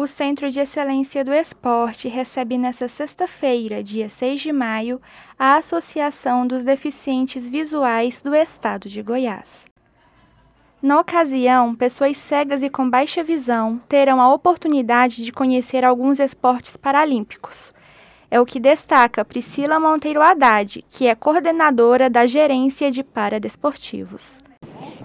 O Centro de Excelência do Esporte recebe nesta sexta-feira, dia 6 de maio, a Associação dos Deficientes Visuais do Estado de Goiás. Na ocasião, pessoas cegas e com baixa visão terão a oportunidade de conhecer alguns esportes paralímpicos. É o que destaca Priscila Monteiro Haddad, que é coordenadora da Gerência de Paradesportivos.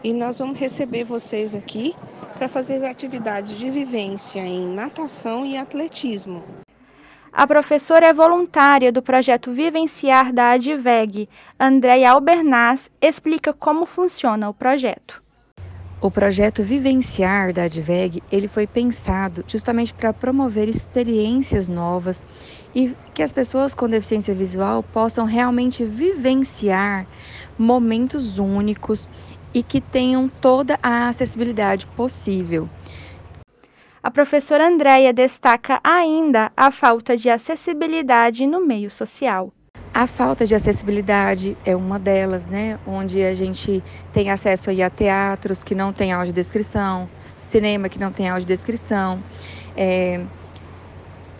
E nós vamos receber vocês aqui para fazer atividades de vivência em natação e atletismo. A professora é voluntária do projeto Vivenciar da Adveg, Andréia Albernaz, explica como funciona o projeto. O projeto Vivenciar da Adveg, ele foi pensado justamente para promover experiências novas e que as pessoas com deficiência visual possam realmente vivenciar momentos únicos e que tenham toda a acessibilidade possível. A professora Andréia destaca ainda a falta de acessibilidade no meio social. A falta de acessibilidade é uma delas, né? Onde a gente tem acesso aí a teatros que não tem audiodescrição, cinema que não tem audiodescrição, é,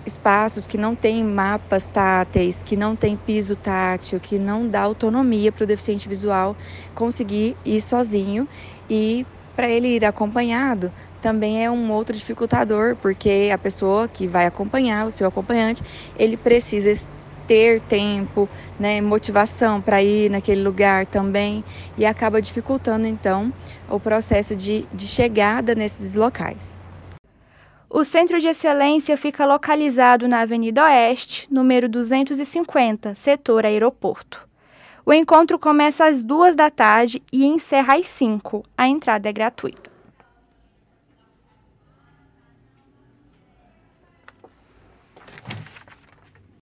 espaços que não têm mapas táteis, que não tem piso tátil, que não dá autonomia para o deficiente visual conseguir ir sozinho e para ele ir acompanhado também é um outro dificultador, porque a pessoa que vai acompanhá-lo, seu acompanhante, ele precisa ter tempo, né, motivação para ir naquele lugar também e acaba dificultando então o processo de, de chegada nesses locais. O Centro de Excelência fica localizado na Avenida Oeste, número 250, setor aeroporto. O encontro começa às duas da tarde e encerra às cinco. A entrada é gratuita.